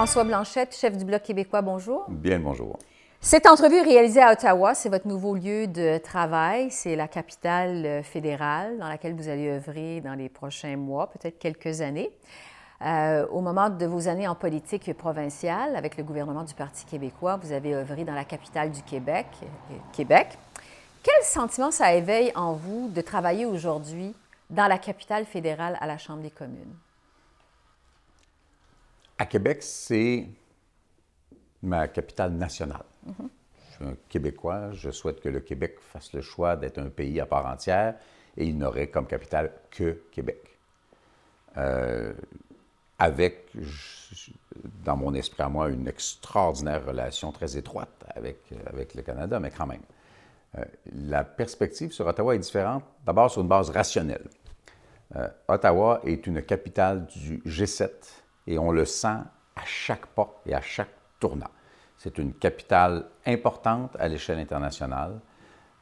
François Blanchette, chef du Bloc québécois, bonjour. Bien le bonjour. Cette entrevue est réalisée à Ottawa, c'est votre nouveau lieu de travail, c'est la capitale euh, fédérale dans laquelle vous allez œuvrer dans les prochains mois, peut-être quelques années. Euh, au moment de vos années en politique provinciale avec le gouvernement du Parti québécois, vous avez œuvré dans la capitale du Québec, euh, Québec. Quel sentiment ça éveille en vous de travailler aujourd'hui dans la capitale fédérale à la Chambre des communes? À Québec, c'est ma capitale nationale. Je suis un Québécois. Je souhaite que le Québec fasse le choix d'être un pays à part entière et il n'aurait comme capitale que Québec. Euh, avec, dans mon esprit à moi, une extraordinaire relation très étroite avec, le Canada, mais quand même. Euh, la perspective sur Ottawa est différente, d'abord sur une base rationnelle. Euh, Ottawa est une capitale du G7 et on le sent à chaque pas et à chaque tournant. C'est une capitale importante à l'échelle internationale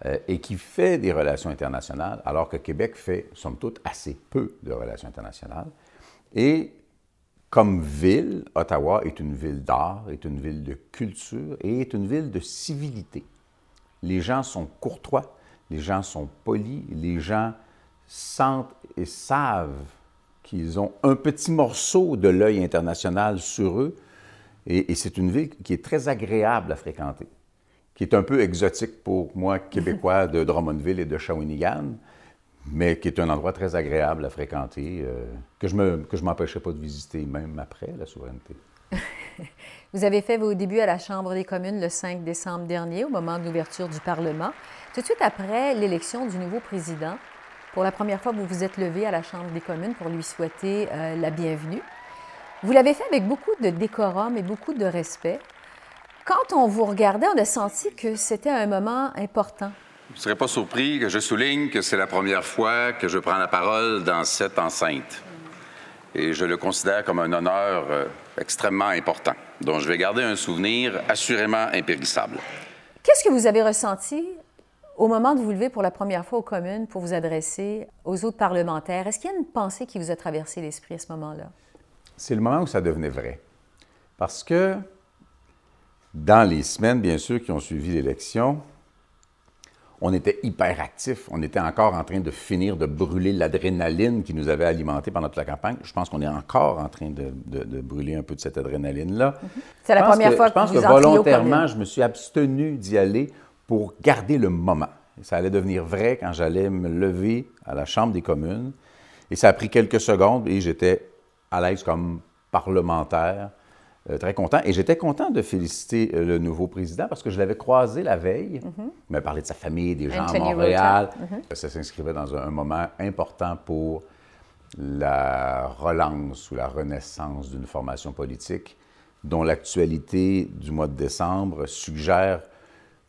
euh, et qui fait des relations internationales, alors que Québec fait, somme toute, assez peu de relations internationales. Et comme ville, Ottawa est une ville d'art, est une ville de culture et est une ville de civilité. Les gens sont courtois, les gens sont polis, les gens sentent et savent qu'ils ont un petit morceau de l'œil international sur eux. Et, c'est une ville qui est très agréable à fréquenter, qui est un peu exotique pour moi, Québécois de Drummondville et de Shawinigan, mais qui est un endroit très agréable à fréquenter, euh, que je ne m'empêchais pas de visiter même après la souveraineté. Vous avez fait vos débuts à la Chambre des communes le 5 décembre dernier, au moment de l'ouverture du Parlement. Tout de suite après l'élection du nouveau président, pour la première fois, vous vous êtes levé à la Chambre des communes pour lui souhaiter euh, la bienvenue. Vous l'avez fait avec beaucoup de décorum et beaucoup de respect. Quand on vous regardait, on a senti que c'était un moment important. Vous ne serez pas surpris que je souligne que c'est la première fois que je prends la parole dans cette enceinte. Et je le considère comme un honneur euh, extrêmement important, dont je vais garder un souvenir assurément impérissable. Qu'est-ce que vous avez ressenti au moment de vous lever pour la première fois aux communes pour vous adresser aux autres parlementaires? Est-ce qu'il y a une pensée qui vous a traversé l'esprit à ce moment-là? C'est le moment où ça devenait vrai. Parce que dans les semaines, bien sûr, qui ont suivi l'élection, on était hyper actifs. On était encore en train de finir de brûler l'adrénaline qui nous avait alimenté pendant toute la campagne. Je pense qu'on est encore en train de, brûler un peu de cette adrénaline-là. C'est la première fois que, Je pense que volontairement, je me suis abstenu d'y aller pour garder le moment. ça allait devenir vrai quand j'allais me lever à la Chambre des communes. Et ça a pris quelques secondes et j'étais à l'aise comme parlementaire, euh, très content. Et j'étais content de féliciter euh, le nouveau président parce que je l'avais croisé la veille. Mm-hmm. Il m'a parlé de sa famille, des gens à Montréal. Mm-hmm. Ça s'inscrivait dans un, moment important pour la relance ou la renaissance d'une formation politique dont l'actualité du mois de décembre suggère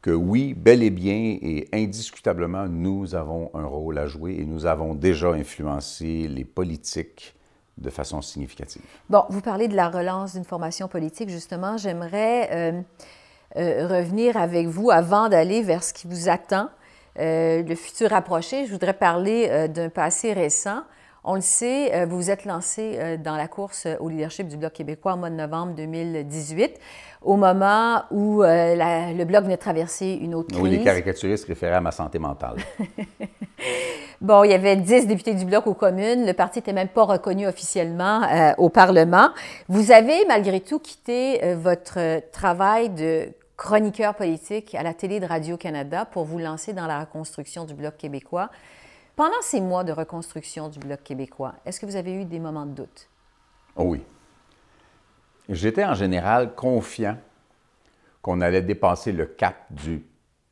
que oui, bel et bien et indiscutablement, nous avons un rôle à jouer et nous avons déjà influencé les politiques de façon significative. Bon, vous parlez de la relance d'une formation politique, justement. J'aimerais euh, euh, revenir avec vous avant d'aller vers ce qui vous attend, euh, le futur approché. Je voudrais parler d'un passé récent. On le sait, vous vous êtes lancé dans la course au leadership du Bloc québécois en mois de novembre 2018 au moment où euh, le Bloc venait de traverser une autre crise. Oui, les caricaturistes référaient à ma santé mentale. bon, il y avait dix députés du Bloc aux communes. Le parti n'était même pas reconnu officiellement euh, au Parlement. Vous avez, malgré tout, quitté euh, votre travail de chroniqueur politique à la télé de Radio-Canada pour vous lancer dans la reconstruction du Bloc québécois. Pendant ces mois de reconstruction du Bloc québécois, est-ce que vous avez eu des moments de doute? Oh oui. J'étais en général confiant qu'on allait dépasser le cap du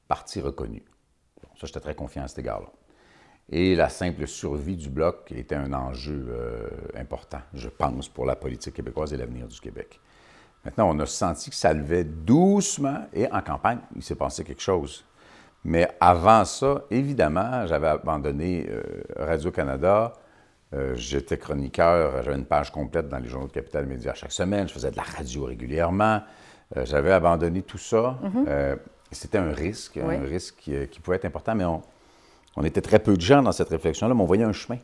parti reconnu. ça, j'étais très confiant à cet égard-là. Et la simple survie du bloc était un enjeu euh, important, je pense, pour la politique québécoise et l'avenir du Québec. Maintenant, on a senti que ça levait doucement et en campagne, il s'est passé quelque chose. Mais avant ça, évidemment, j'avais abandonné euh, Radio-Canada, euh, j'étais chroniqueur, j'avais une page complète dans les journaux de Capital Média chaque semaine, je faisais de la radio régulièrement. Euh, j'avais abandonné tout ça. Mhm. C'était un risque, un risque qui, pouvait être important, mais on, était très peu de gens dans cette réflexion-là, mais on voyait un chemin.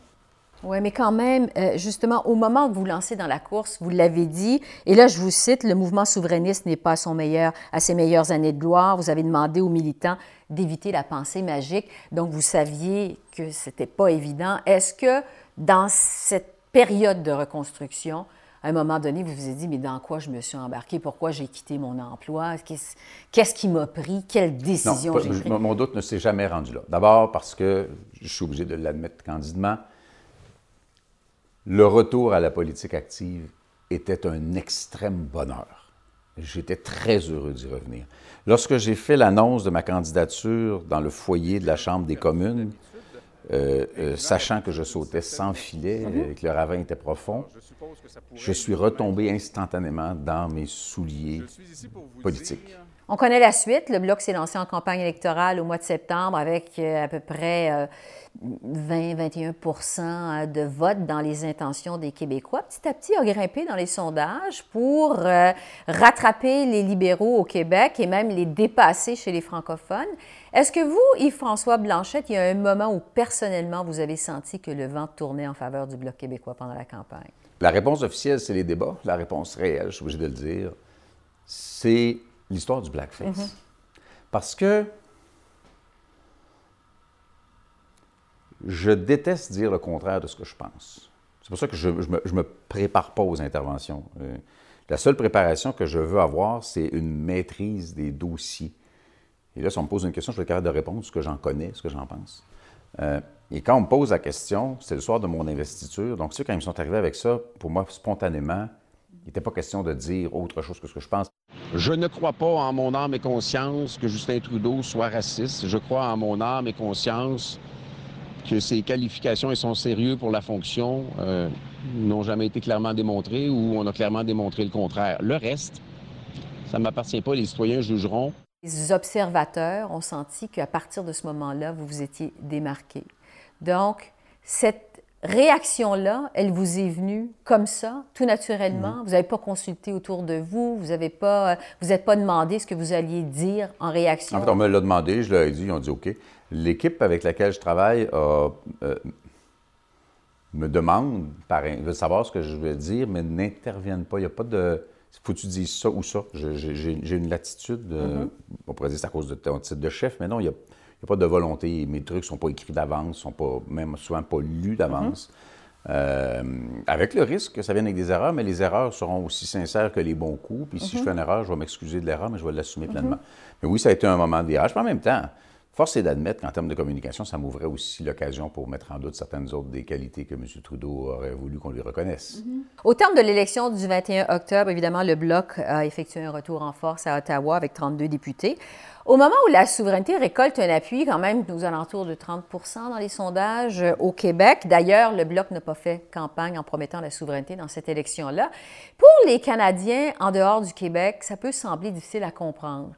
Oui, mais quand même, euh, justement, au moment où vous lancez dans la course, vous l'avez dit, et là, je vous cite, le mouvement souverainiste n'est pas à, son meilleur, à ses meilleures années de gloire. Vous avez demandé aux militants d'éviter la pensée magique. Donc, vous saviez que ce n'était pas évident. Est-ce que dans cette période de reconstruction, à un moment donné, vous vous êtes dit, mais dans quoi je me suis embarqué? Pourquoi j'ai quitté mon emploi? Qu'est-ce qui m'a pris? Quelle décision j'ai prise? Mon doute ne s'est jamais rendu là. D'abord parce que, je suis obligé de l'admettre candidement, le retour à la politique active était un extrême bonheur. J'étais très heureux d'y revenir. Lorsque j'ai fait l'annonce de ma candidature dans le foyer de la Chambre des communes, euh, euh, sachant que je sautais sans filet mhm. et que le ravin était profond, je suis retombé instantanément dans mes souliers politiques. On connaît la suite. Le Bloc s'est lancé en campagne électorale au mois de septembre avec euh, à peu près 20-21% de vote dans les intentions des Québécois. Petit à petit, a grimpé dans les sondages pour euh, rattraper les libéraux au Québec et même les dépasser chez les francophones. Est-ce que vous, Yves-François Blanchette, il y a un moment où personnellement vous avez senti que le vent tournait en faveur du Bloc québécois pendant la campagne? La réponse officielle, c'est les débats. La réponse réelle, je suis obligé de le dire, c'est l'histoire du blackface. Mm-hmm. Parce que je déteste dire le contraire de ce que je pense. C'est pour ça que je ne me, prépare pas aux interventions. Euh, la seule préparation que je veux avoir, c'est une maîtrise des dossiers. Et là, si on me pose une question, je vais être capable de répondre ce que j'en connais, ce que j'en pense. Euh, et quand on me pose la question, c'est le soir de mon investiture. Donc, ceux, quand ils sont arrivés avec ça, pour moi, spontanément, il n'était pas question de dire autre chose que ce que je pense. Je ne crois pas en mon âme et conscience que Justin Trudeau soit raciste. Je crois en mon âme et conscience que ses qualifications et son sérieux pour la fonction euh, n'ont jamais été clairement démontrés ou on a clairement démontré le contraire. Le reste, ça ne m'appartient pas, les citoyens jugeront. Les observateurs ont senti qu'à partir de ce moment-là, vous vous étiez démarqué. Donc, cette réaction-là, elle vous est venue comme ça, tout naturellement? Mm-hmm. Vous n'avez pas consulté autour de vous, vous n'avez pas, vous n'êtes pas demandé ce que vous alliez dire en réaction? En fait, on me l'a demandé, je leur ai dit, ils ont dit OK. L'équipe avec laquelle je travaille euh, me demande, par, veut savoir ce que je veux dire, mais n'interviennent pas. Il n'y a pas de. Faut que tu dises ça ou ça. J'ai une latitude. Mm-hmm. On pourrait dire c'est à cause de ton titre de chef, mais non, il n'y a, pas de volonté. Mes trucs ne sont pas écrits d'avance, ne sont pas, même souvent pas lus d'avance. Euh, avec le risque que ça vienne avec des erreurs, mais les erreurs seront aussi sincères que les bons coups. Puis si je fais une erreur, je vais m'excuser de l'erreur, mais je vais l'assumer pleinement. Mais oui, ça a été un moment de virage. Mais en même temps, Force est d'admettre qu'en termes de communication, ça m'ouvrait aussi l'occasion pour mettre en doute certaines autres des qualités que M. Trudeau aurait voulu qu'on lui reconnaisse. Mm-hmm. Au terme de l'élection du 21 octobre, évidemment, le Bloc a effectué un retour en force à Ottawa avec 32 députés. Au moment où la souveraineté récolte un appui, quand même, aux alentours de 30 dans les sondages euh, au Québec. D'ailleurs, le Bloc n'a pas fait campagne en promettant la souveraineté dans cette élection-là. Pour les Canadiens en dehors du Québec, ça peut sembler difficile à comprendre.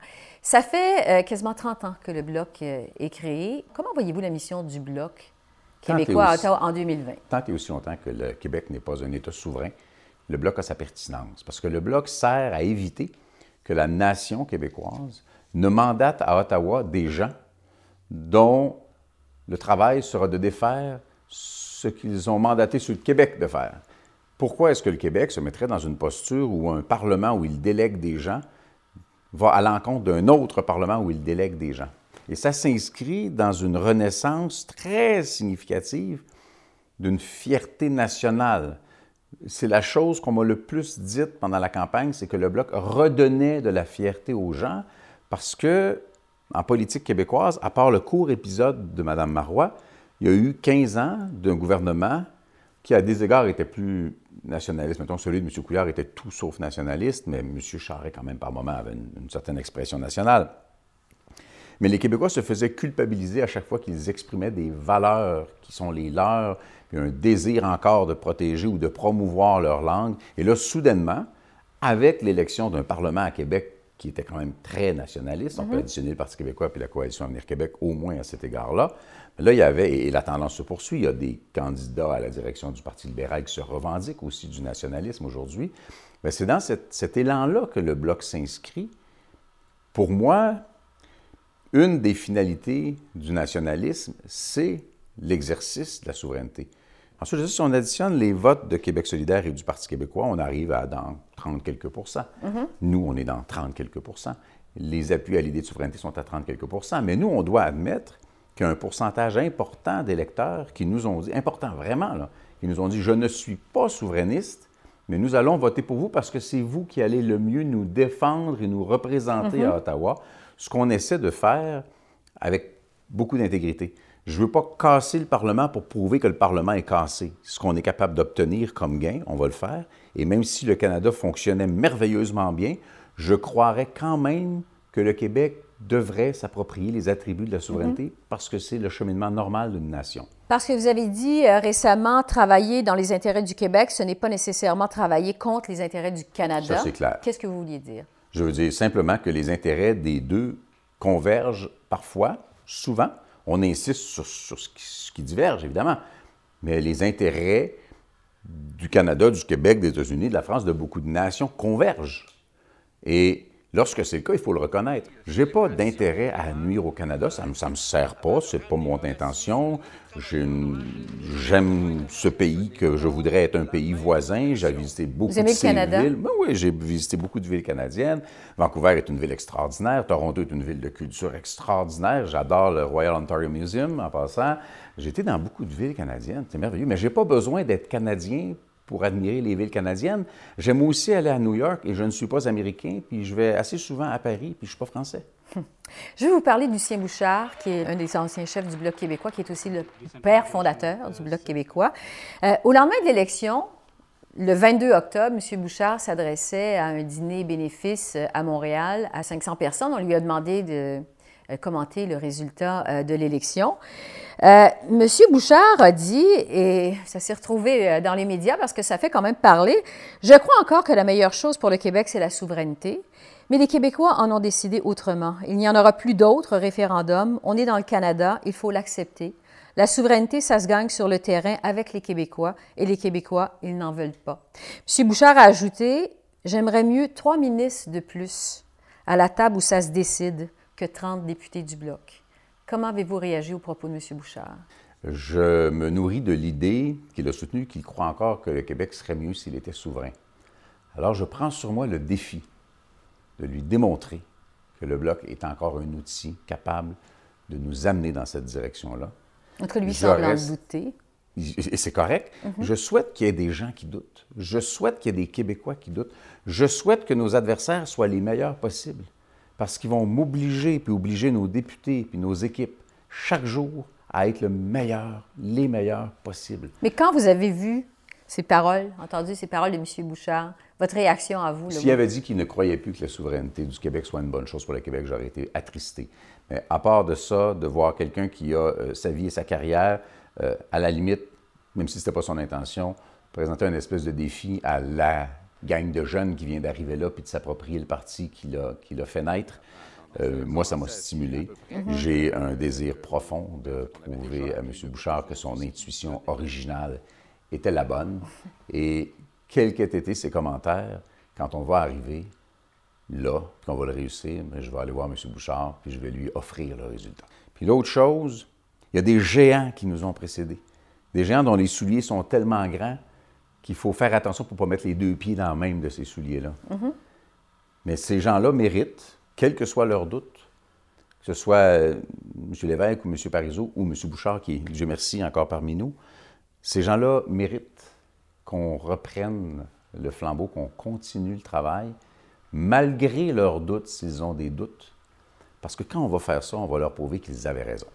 Ça fait euh, quasiment 30 ans que le Bloc euh, est créé. Comment voyez-vous la mission du Bloc québécois à Ottawa en 2020? Tant et aussi longtemps que le Québec n'est pas un État souverain, le Bloc a sa pertinence. Parce que le Bloc sert à éviter que la nation québécoise ne mandate à Ottawa des gens dont le travail sera de défaire ce qu'ils ont mandaté sur le Québec de faire. Pourquoi est-ce que le Québec se mettrait dans une posture où un Parlement où il délègue des gens va à l'encontre d'un autre Parlement où il délègue des gens. Et ça s'inscrit dans une renaissance très significative d'une fierté nationale. C'est la chose qu'on m'a le plus dite pendant la campagne, c'est que le Bloc redonnait de la fierté aux gens parce que, en politique québécoise, à part le court épisode de Mme Marois, il y a eu 15 ans d'un gouvernement qui, à des égards, était plus nationaliste. Mettons, celui de M. Couillard était tout sauf nationaliste, mais M. Charret, quand même, par moment, avait une, certaine expression nationale. Mais les Québécois se faisaient culpabiliser à chaque fois qu'ils exprimaient des valeurs qui sont les leurs, puis un désir encore de protéger ou de promouvoir leur langue. Et là, soudainement, avec l'élection d'un Parlement à Québec qui était quand même très nationaliste, on peut mm-hmm. additionner le Parti québécois puis la Coalition Avenir Québec au moins à cet égard-là, Là, il y avait, et la tendance se poursuit, il y a des candidats à la direction du Parti libéral qui se revendiquent aussi du nationalisme aujourd'hui. C'est dans cet, élan-là que le Bloc s'inscrit. Pour moi, une des finalités du nationalisme, c'est l'exercice de la souveraineté. Ensuite, si on additionne les votes de Québec solidaire et du Parti québécois, on arrive à dans 30 quelques pourcents. Nous, on est dans 30 quelques pourcents. Les appuis à l'idée de souveraineté sont à 30 quelques pourcents. Mais nous, on doit admettre qu'il y a un pourcentage important d'électeurs qui nous ont dit, important vraiment, là, qui nous ont dit, je ne suis pas souverainiste, mais nous allons voter pour vous parce que c'est vous qui allez le mieux nous défendre et nous représenter à Ottawa, ce qu'on essaie de faire avec beaucoup d'intégrité. Je ne veux pas casser le Parlement pour prouver que le Parlement est cassé. Ce qu'on est capable d'obtenir comme gain, on va le faire. Et même si le Canada fonctionnait merveilleusement bien, je croirais quand même que le Québec devrait s'approprier les attributs de la souveraineté parce que c'est le cheminement normal d'une nation. Parce que vous avez dit euh, récemment, travailler dans les intérêts du Québec, ce n'est pas nécessairement travailler contre les intérêts du Canada. Ça, c'est clair. Qu'est-ce que vous vouliez dire? Je veux dire simplement que les intérêts des deux convergent parfois, souvent. On insiste sur, sur ce, qui, ce qui diverge, évidemment. Mais les intérêts du Canada, du Québec, des États-Unis, de la France, de beaucoup de nations convergent. Et lorsque c'est le cas, il faut le reconnaître. Je n'ai pas d'intérêt à nuire au Canada, ça ne me sert pas, c'est pas mon intention. J'ai J'aime ce pays que je voudrais être un pays voisin. J'ai visité beaucoup Vous aimez de le Canada? villes. Ben oui, j'ai visité beaucoup de villes canadiennes. Vancouver est une ville extraordinaire. Toronto est une ville de culture extraordinaire. J'adore le Royal Ontario Museum en passant. J'ai été dans beaucoup de villes canadiennes. C'est merveilleux. Mais je n'ai pas besoin d'être Canadien pour admirer les villes canadiennes. J'aime aussi aller à New York et je ne suis pas américain. Puis je vais assez souvent à Paris puis je ne suis pas français. Je vais vous parler de Lucien Bouchard, qui est un des anciens chefs du Bloc québécois, qui est aussi le père fondateur du Bloc québécois. Euh, au lendemain de l'élection, le 22 octobre, M. Bouchard s'adressait à un dîner bénéfice à Montréal à 500 personnes. On lui a demandé de commenter le résultat euh, de l'élection. Euh, M. Bouchard a dit, et ça s'est retrouvé euh, dans les médias parce que ça fait quand même parler, je crois encore que la meilleure chose pour le Québec, c'est la souveraineté. Mais les Québécois en ont décidé autrement. Il n'y en aura plus d'autres référendums. On est dans le Canada, il faut l'accepter. La souveraineté, ça se gagne sur le terrain avec les Québécois, et les Québécois, ils n'en veulent pas. M. Bouchard a ajouté, j'aimerais mieux trois ministres de plus à la table où ça se décide que 30 députés du Bloc. Comment avez-vous réagi aux propos de M. Bouchard? Je me nourris de l'idée qu'il a soutenue qu'il croit encore que le Québec serait mieux s'il était souverain. Alors je prends sur moi le défi de lui démontrer que le Bloc est encore un outil capable de nous amener dans cette direction-là. En cas, lui semble en reste- douter. Et c'est correct. Je souhaite qu'il y ait des gens qui doutent. Je souhaite qu'il y ait des Québécois qui doutent. Je souhaite que nos adversaires soient les meilleurs possibles. Parce qu'ils vont m'obliger, puis obliger nos députés, puis nos équipes, chaque jour, à être le meilleur, les meilleurs possibles. Mais quand vous avez vu ces paroles, entendu ces paroles de M. Bouchard, votre réaction à vous? S'il avait dit qu'il ne croyait plus que la souveraineté du Québec soit une bonne chose pour le Québec, j'aurais été attristé. Mais à part de ça, de voir quelqu'un qui a euh, sa vie et sa carrière, euh, à la limite, même si ce n'était pas son intention, présenter un espèce de défi à la gang de jeunes qui vient d'arriver là puis de s'approprier le parti qu'il a, qu'il a fait naître, euh, moi, ça m'a stimulé. J'ai un désir profond de prouver à M. Bouchard que son intuition originale était la bonne. Et quels qu'aient été ses commentaires, quand on va arriver là, qu'on va le réussir, mais je vais aller voir M. Bouchard, puis je vais lui offrir le résultat. Puis l'autre chose, il y a des géants qui nous ont précédés. Des géants dont les souliers sont tellement grands qu'il faut faire attention pour ne pas mettre les deux pieds dans le même de ces souliers-là. Mais ces gens-là méritent, quel que soit leur doute, que ce soit euh, M. Lévesque ou M. Parizeau ou M. Bouchard, qui est, Dieu merci, encore parmi nous, ces gens-là méritent qu'on reprenne le flambeau, qu'on continue le travail, malgré leurs doutes, s'ils ont des doutes. Parce que quand on va faire ça, on va leur prouver qu'ils avaient raison.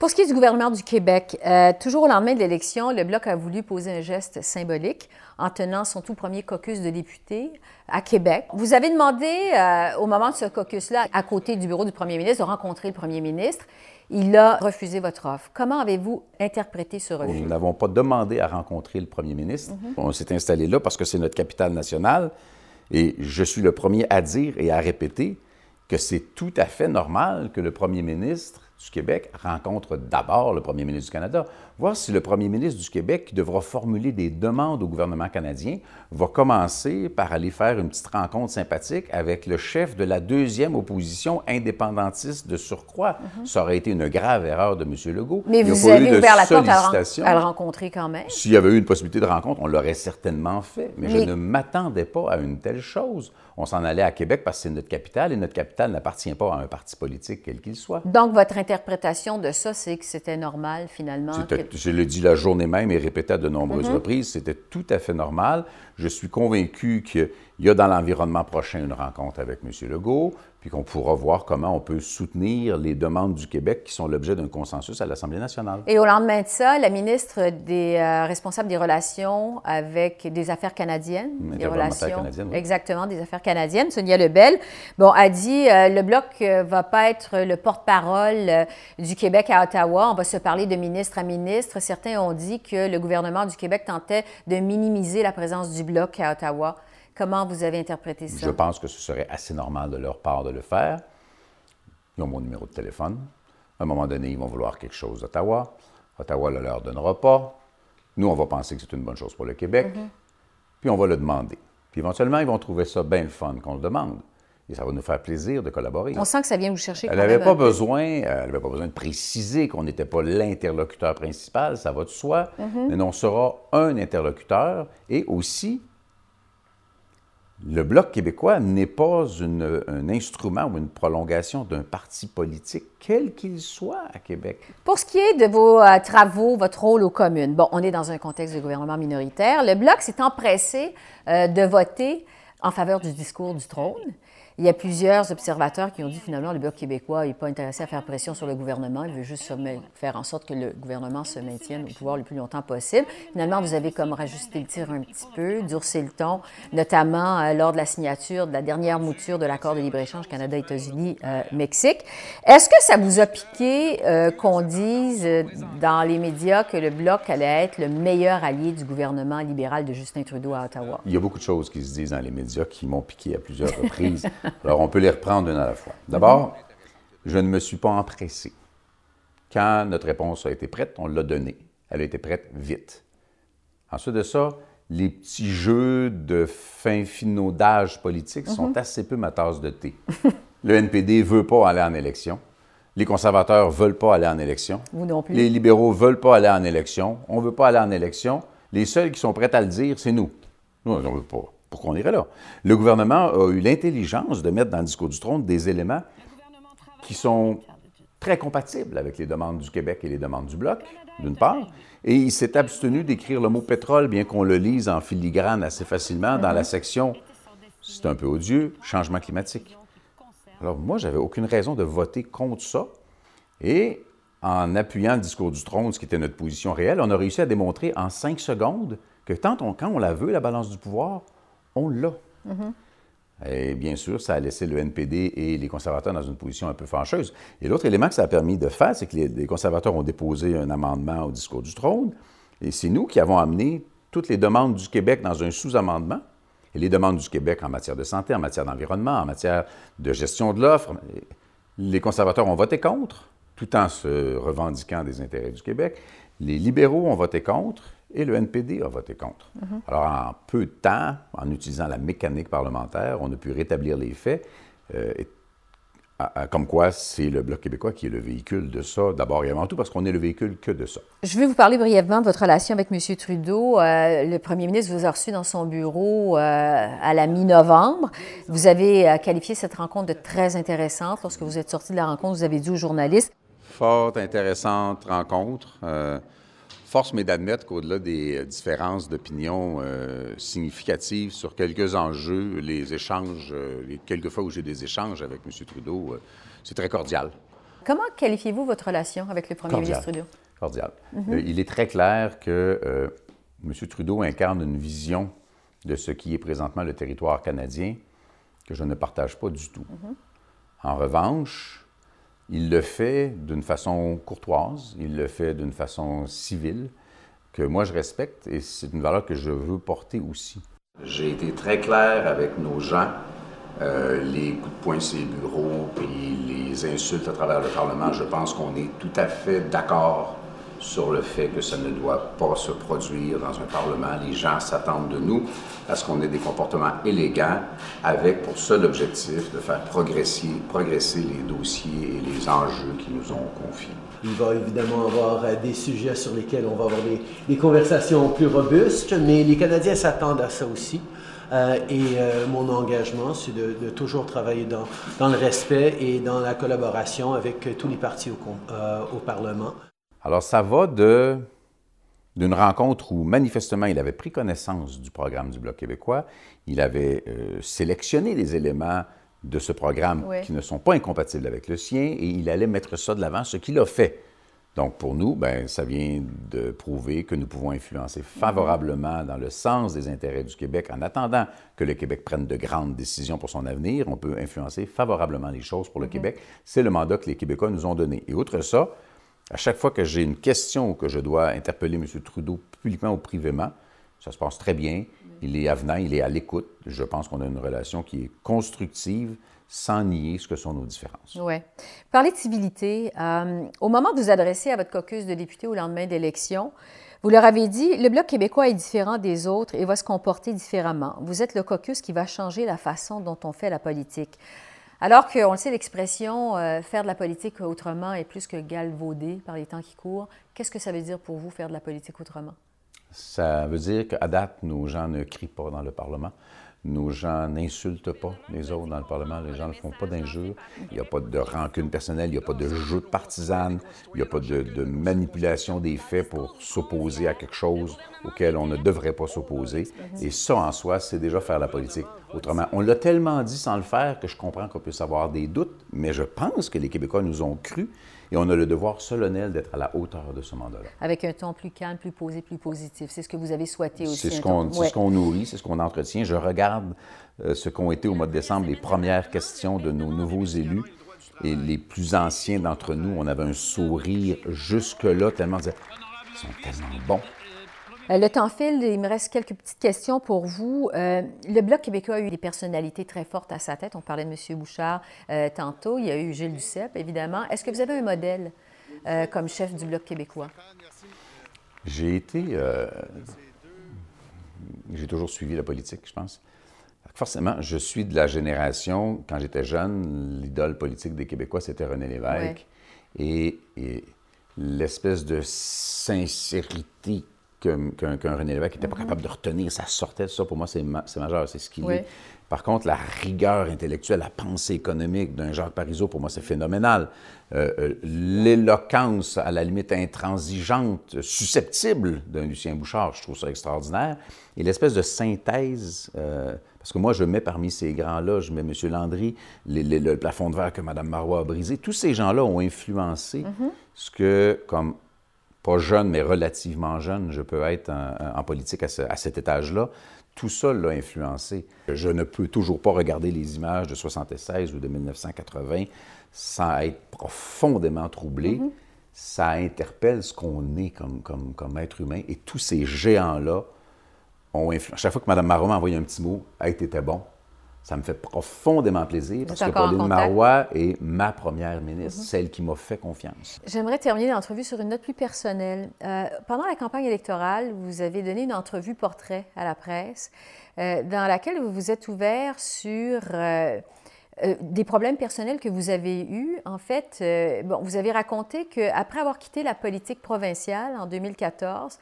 Pour ce qui est du gouvernement du Québec, euh, toujours au lendemain de l'élection, le Bloc a voulu poser un geste symbolique en tenant son tout premier caucus de députés à Québec. Vous avez demandé, euh, au moment de ce caucus-là, à côté du bureau du premier ministre, de rencontrer le premier ministre. Il a refusé votre offre. Comment avez-vous interprété ce refus? Nous n'avons pas demandé à rencontrer le premier ministre. On s'est installé là parce que c'est notre capitale nationale. Et je suis le premier à dire et à répéter que c'est tout à fait normal que le premier ministre du Québec rencontre d'abord le premier ministre du Canada. Voir si le premier ministre du Québec, qui devra formuler des demandes au gouvernement canadien, va commencer par aller faire une petite rencontre sympathique avec le chef de la deuxième opposition indépendantiste de surcroît. Mhm. Ça aurait été une grave erreur de M. Legault. Mais Il n'y a vous pas avez ouvert la porte à à le rencontrer quand même? S'il y avait eu une possibilité de rencontre, on l'aurait certainement fait. Mais, Mais- je ne m'attendais pas à une telle chose. On s'en allait à Québec parce que c'est notre capitale et notre capitale n'appartient pas à un parti politique quel qu'il soit. Donc, votre interprétation de ça, c'est que c'était normal finalement. C'était- Je l'ai dit la journée même et répété à de nombreuses Mm-hmm. reprises, c'était tout à fait normal. Je suis convaincu qu'il y a dans l'environnement prochain une rencontre avec M. Legault, puis qu'on pourra voir comment on peut soutenir les demandes du Québec qui sont l'objet d'un consensus à l'Assemblée nationale. Et au lendemain de ça, la ministre des euh, responsables des relations avec des affaires canadiennes, des oui. exactement des affaires canadiennes, Sonia Lebel, bon, a dit euh, le bloc euh, va pas être le porte-parole euh, du Québec à Ottawa. On va se parler de ministre à ministre. Certains ont dit que le gouvernement du Québec tentait de minimiser la présence du bloc à Ottawa. Comment vous avez interprété ça? Je pense que ce serait assez normal de leur part de le faire. Ils ont mon numéro de téléphone. À un moment donné, ils vont vouloir quelque chose d'Ottawa. Ottawa ne le leur donnera pas. Nous, on va penser que c'est une bonne chose pour le Québec. Puis on va le demander. Puis éventuellement, ils vont trouver ça bien le fun qu'on le demande. Et ça va nous faire plaisir de collaborer. On sent que ça vient vous chercher. Elle n'avait pas besoin, euh, elle avait pas besoin de préciser qu'on n'était pas l'interlocuteur principal, ça va de soi, Mm-hmm. mais on sera un interlocuteur et aussi le Bloc québécois n'est pas un instrument ou une prolongation d'un parti politique, quel qu'il soit à Québec. Pour ce qui est de vos euh, travaux, votre rôle aux communes, bon, on est dans un contexte de gouvernement minoritaire. Le Bloc s'est empressé euh, de voter en faveur du discours du trône. Il y a plusieurs observateurs qui ont dit finalement le Bloc québécois n'est pas intéressé à faire pression sur le gouvernement, il veut juste se faire en sorte que le gouvernement se maintienne au pouvoir le plus longtemps possible. Finalement, vous avez comme rajusté le tir un petit peu, durci le ton, notamment euh, lors de la signature de la dernière mouture de l'accord de libre-échange Canada-États-Unis-Mexique. Est-ce que ça vous a piqué euh, qu'on dise euh, dans les médias que le Bloc allait être le meilleur allié du gouvernement libéral de Justin Trudeau à Ottawa? Il y a beaucoup de choses qui se disent dans les médias qui m'ont piqué à plusieurs reprises. Alors, on peut les reprendre une à la fois. D'abord, je ne me suis pas empressé. Quand notre réponse a été prête, on l'a donnée. Elle a été prête vite. Ensuite de ça, les petits jeux de fin finaudage politique sont assez peu ma tasse de thé. Le NPD ne veut pas aller en élection. Les conservateurs ne veulent pas aller en élection. Vous non plus. Les libéraux ne veulent pas aller en élection. On ne veut pas aller en élection. Les seuls qui sont prêts à le dire, c'est nous. Nous, on ne veut pas. Pourquoi on irait là? Le gouvernement a eu l'intelligence de mettre dans le discours du trône des éléments qui sont très compatibles avec les demandes du Québec et les demandes du Bloc, d'une part. Et il s'est abstenu d'écrire le mot pétrole, bien qu'on le lise en filigrane assez facilement dans la section, c'est un peu odieux, changement climatique. Alors moi, j'avais aucune raison de voter contre ça. Et en appuyant le discours du trône, ce qui était notre position réelle, on a réussi à démontrer en cinq secondes que tant on- quand on la veut, la balance du pouvoir, on l'a. Et bien sûr, ça a laissé le NPD et les conservateurs dans une position un peu fâcheuse. Et l'autre élément que ça a permis de faire, c'est que les, les conservateurs ont déposé un amendement au discours du trône. Et c'est nous qui avons amené toutes les demandes du Québec dans un sous-amendement. Et les demandes du Québec en matière de santé, en matière d'environnement, en matière de gestion de l'offre, les conservateurs ont voté contre, tout en se revendiquant des intérêts du Québec. Les libéraux ont voté contre et le NPD a voté contre. Alors, en peu de temps, en utilisant la mécanique parlementaire, on a pu rétablir les faits. euh, et- à- à- comme quoi, c'est le Bloc québécois qui est le véhicule de ça, d'abord et avant tout, parce qu'on est le véhicule que de ça. Je vais vous parler brièvement de votre relation avec M. Trudeau. Euh, le premier ministre vous a reçu dans son bureau euh, à la mi-novembre. Vous avez euh, qualifié cette rencontre de très intéressante. Lorsque vous êtes sorti de la rencontre, vous avez dit aux journalistes Fort intéressante rencontre. Force m'est d'admettre qu'au-delà des euh, différences d'opinion euh, significatives sur quelques enjeux, les échanges, euh, les quelques fois où j'ai des échanges avec M. Trudeau, euh, c'est très cordial. Comment qualifiez-vous votre relation avec le premier Cordial. ministre Trudeau? Cordial. Euh, il est très clair que M. Trudeau incarne une vision de ce qui est présentement le territoire canadien que je ne partage pas du tout. En revanche, il le fait d'une façon courtoise, il le fait d'une façon civile, que moi je respecte et c'est une valeur que je veux porter aussi. J'ai été très clair avec nos gens. Euh, les coups de poing sur les bureaux et les insultes à travers le Parlement, je pense qu'on est tout à fait d'accord sur le fait que ça ne doit pas se produire dans un Parlement. Les gens s'attendent de nous à ce qu'on ait des comportements élégants avec pour seul objectif de faire progresser, progresser les dossiers et les enjeux qui nous ont confiés. Il va évidemment avoir euh, des sujets sur lesquels on va avoir des, conversations plus robustes, mais les Canadiens s'attendent à ça aussi. Euh, et euh, mon engagement, c'est de, toujours travailler dans, le respect et dans la collaboration avec tous les partis au Parlement. Alors, ça va de d'une rencontre où manifestement il avait pris connaissance du programme du Bloc québécois, il avait sélectionné des éléments de ce programme qui ne sont pas incompatibles avec le sien et il allait mettre ça de l'avant, ce qu'il a fait. Donc pour nous, ben, ça vient de prouver que nous pouvons influencer favorablement dans le sens des intérêts du Québec en attendant que le Québec prenne de grandes décisions pour son avenir. On peut influencer favorablement les choses pour le mm-hmm. Québec. C'est le mandat que les Québécois nous ont donné. Et outre ça, à chaque fois que j'ai une question ou que je dois interpeller M. Trudeau publiquement ou privément, ça se passe très bien il est avenant, il est à l'écoute. Je pense qu'on a une relation qui est constructive sans nier ce que sont nos différences. Oui. Parlez de civilité. Euh, au moment de vous adresser à votre caucus de députés au lendemain d'élection, vous leur avez dit, le Bloc québécois est différent des autres et va se comporter différemment. Vous êtes le caucus qui va changer la façon dont on fait la politique. Alors qu'on le sait, l'expression euh, faire de la politique autrement est plus que galvaudée par les temps qui courent. Qu'est-ce que ça veut dire pour vous, faire de la politique autrement? Ça veut dire qu'à date, nos gens ne crient pas dans le Parlement. Nos gens n'insultent pas les autres dans le Parlement. Les gens ne font pas d'injures. Il n'y a pas de rancune personnelle. Il n'y a pas de jeu de partisane. Il n'y a pas de, manipulation des faits pour s'opposer à quelque chose auquel on ne devrait pas s'opposer. Et ça, en soi, c'est déjà faire la politique. Autrement, on l'a tellement dit sans le faire que je comprends qu'on puisse avoir des doutes, mais je pense que les Québécois nous ont cru et on a le devoir solennel d'être à la hauteur de ce mandat-là. Avec un ton plus calme, plus posé, plus positif. C'est ce que vous avez souhaité aussi. C'est ce qu'on nourrit, c'est ce qu'on entretient. Je regarde euh, ce qu'ont été au mois de décembre les premières questions de nos nouveaux élus. Et les plus anciens d'entre nous, on avait un sourire jusque-là, tellement ils sont tellement bons. Euh, le temps file, il me reste quelques petites questions pour vous. Euh, le Bloc québécois a eu des personnalités très fortes à sa tête. On parlait de M. Bouchard euh, tantôt. Il y a eu Gilles Duceppe, évidemment. Est-ce que vous avez un modèle comme chef du Bloc québécois? J'ai été. J'ai toujours suivi la politique, je pense. Forcément, je suis de la génération, quand j'étais jeune, l'idole politique des Québécois, c'était René Lévesque. et l'espèce de sincérité qu'un René Lévesque n'était pas mhm. capable de retenir. Ça sortait de ça. Pour moi, c'est majeur, c'est ce qu'il est. Par contre, la rigueur intellectuelle, la pensée économique d'un Jacques Parizeau, pour moi, c'est phénoménal. Euh, euh, l'éloquence, à la limite intransigeante, susceptible d'un Lucien Bouchard, je trouve ça extraordinaire. Et l'espèce de synthèse, euh, parce que moi, je mets parmi ces grands-là, je mets M. Landry, le plafond de verre que Mme Marois a brisé. Tous ces gens-là ont influencé mhm. ce que, comme pas jeune, mais relativement jeune, je peux être en, politique à, cet étage-là. Tout ça l'a influencé. Je ne peux toujours pas regarder les images de 76 ou de 1980 sans être profondément troublé. Mm-hmm. Ça interpelle ce qu'on est comme, comme, comme être humain. Et tous ces géants-là ont influencé. Chaque fois que Mme Marot m'a envoyé un petit mot, « Hey, t'étais bon », ça me fait profondément plaisir parce que Pauline Marois est ma première ministre, mhm. celle qui m'a fait confiance. J'aimerais terminer l'entrevue sur une note plus personnelle. Euh, pendant la campagne électorale, vous avez donné une entrevue portrait à la presse euh, dans laquelle vous vous êtes ouvert sur euh, des problèmes personnels que vous avez eus. En fait, bon, vous avez raconté qu'après avoir quitté la politique provinciale en 2014,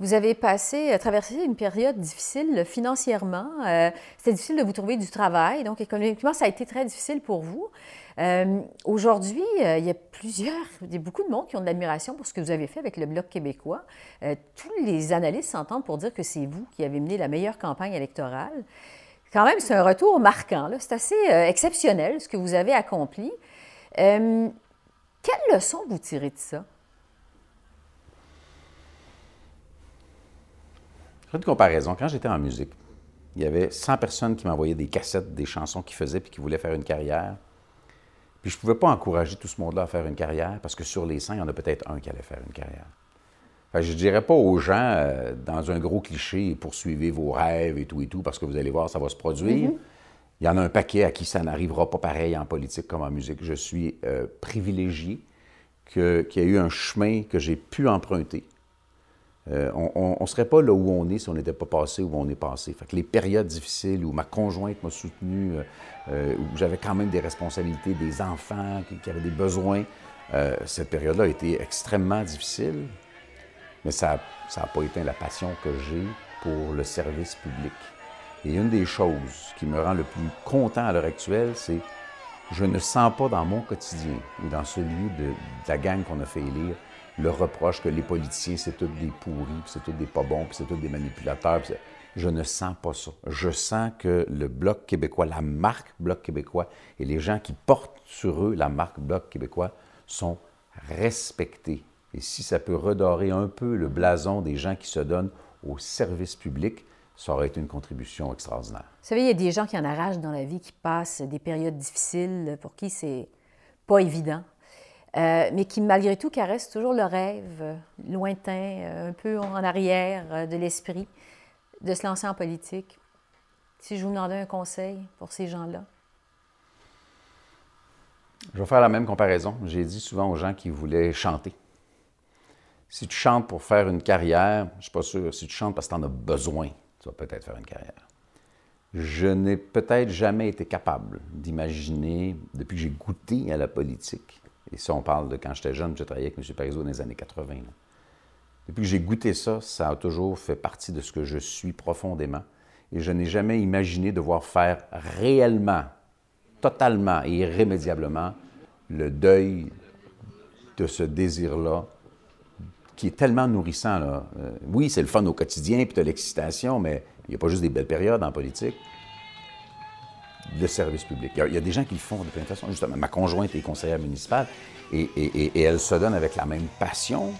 vous avez passé, euh, traversé une période difficile financièrement. Euh, C'était difficile de vous trouver du travail. Donc, économiquement, ça a été très difficile pour vous. Euh, Aujourd'hui, il y a plusieurs, il y a beaucoup de monde qui ont de l'admiration pour ce que vous avez fait avec le Bloc québécois. tous les analystes s'entendent pour dire que c'est vous qui avez mené la meilleure campagne électorale. Quand même, c'est un retour marquant. C'est assez exceptionnel ce que vous avez accompli. quelle leçon vous tirez de ça? Une comparaison. Quand j'étais en musique, il y avait 100 personnes qui m'envoyaient des cassettes, des chansons qu'ils faisaient puis qui voulaient faire une carrière. Puis je ne pouvais pas encourager tout ce monde-là à faire une carrière parce que sur les 100, il y en a peut-être un qui allait faire une carrière. je ne dirais pas aux gens, euh, dans un gros cliché, poursuivez vos rêves et tout et tout parce que vous allez voir, ça va se produire. Mm-hmm. Il y en a un paquet à qui ça n'arrivera pas pareil en politique comme en musique. Je suis euh, privilégié qu'il y a eu un chemin que j'ai pu emprunter. Euh, on ne serait pas là où on est si on n'était pas passé où on est passé. Les périodes difficiles où ma conjointe m'a soutenu, euh, euh, où j'avais quand même des responsabilités, des enfants qui, avaient des besoins, cette période-là a été extrêmement difficile, mais ça n'a pas éteint la passion que j'ai pour le service public. Et une des choses qui me rend le plus content à l'heure actuelle, c'est je ne sens pas dans mon quotidien ou dans celui de, la gang qu'on a fait élire le reproche que les politiciens, c'est tous des pourris, c'est tous des pas bons, c'est tous des manipulateurs. Je ne sens pas ça. Je sens que le Bloc québécois, la marque Bloc québécois et les gens qui portent sur eux la marque Bloc québécois sont respectés. Et si ça peut redorer un peu le blason des gens qui se donnent au service public, ça aurait été une contribution extraordinaire. Vous savez, il y a des gens qui en arrachent dans la vie, qui passent des périodes difficiles, pour qui c'est pas évident, euh, mais qui, malgré tout, caressent toujours le rêve euh, lointain, euh, un peu en arrière de l'esprit, de se lancer en politique. Si je vous demandais un conseil pour ces gens-là. Je vais faire la même comparaison. J'ai dit souvent aux gens qui voulaient chanter. Si tu chantes pour faire une carrière, je ne suis pas sûr. Si tu chantes parce que tu en as besoin, tu vas peut-être faire une carrière. Je n'ai peut-être jamais été capable d'imaginer, depuis que j'ai goûté à la politique, et ça on parle de quand j'étais jeune, j'ai travaillé avec M. Parizeau dans les années 80, depuis que j'ai goûté ça, ça a toujours fait partie de ce que je suis profondément, et je n'ai jamais imaginé devoir faire réellement, totalement et irrémédiablement le deuil de ce désir-là qui est tellement nourrissant. Là. Euh, oui, c'est le fun au quotidien, puis tu l'excitation, mais il n'y a pas juste des belles périodes en politique. Le service public. Il y, a, des gens qui le font de plein de façons. Justement, ma conjointe est conseillère municipale et, et, elle se donne avec la même passion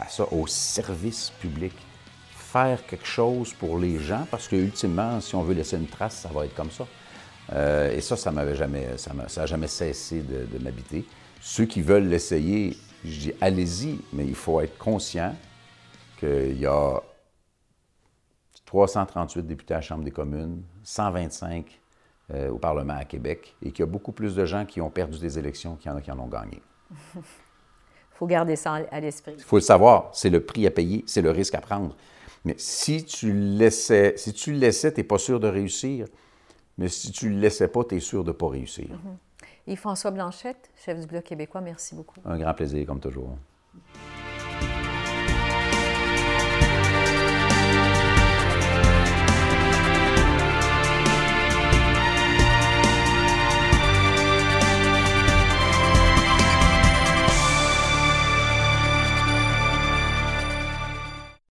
à ça, au service public. Faire quelque chose pour les gens, parce que ultimement, si on veut laisser une trace, ça va être comme ça. Euh, et ça, ça m'avait jamais, ça n'a jamais cessé de, de m'habiter. Ceux qui veulent l'essayer, je dis, allez-y, mais il faut être conscient qu'il y a 338 députés à la Chambre des communes, 125 euh, au Parlement à Québec, et qu'il y a beaucoup plus de gens qui ont perdu des élections qu'il y en a qui en ont gagné. Il faut garder ça à l'esprit. Il faut le savoir, c'est le prix à payer, c'est le risque à prendre. Mais si tu le laissais, si tu le laissais, tu n'es pas sûr de réussir. Mais si tu ne le laissais pas, tu es sûr de ne pas réussir. Mm-hmm. Yves-François Blanchette, chef du Bloc québécois, merci beaucoup. Un grand plaisir, comme toujours.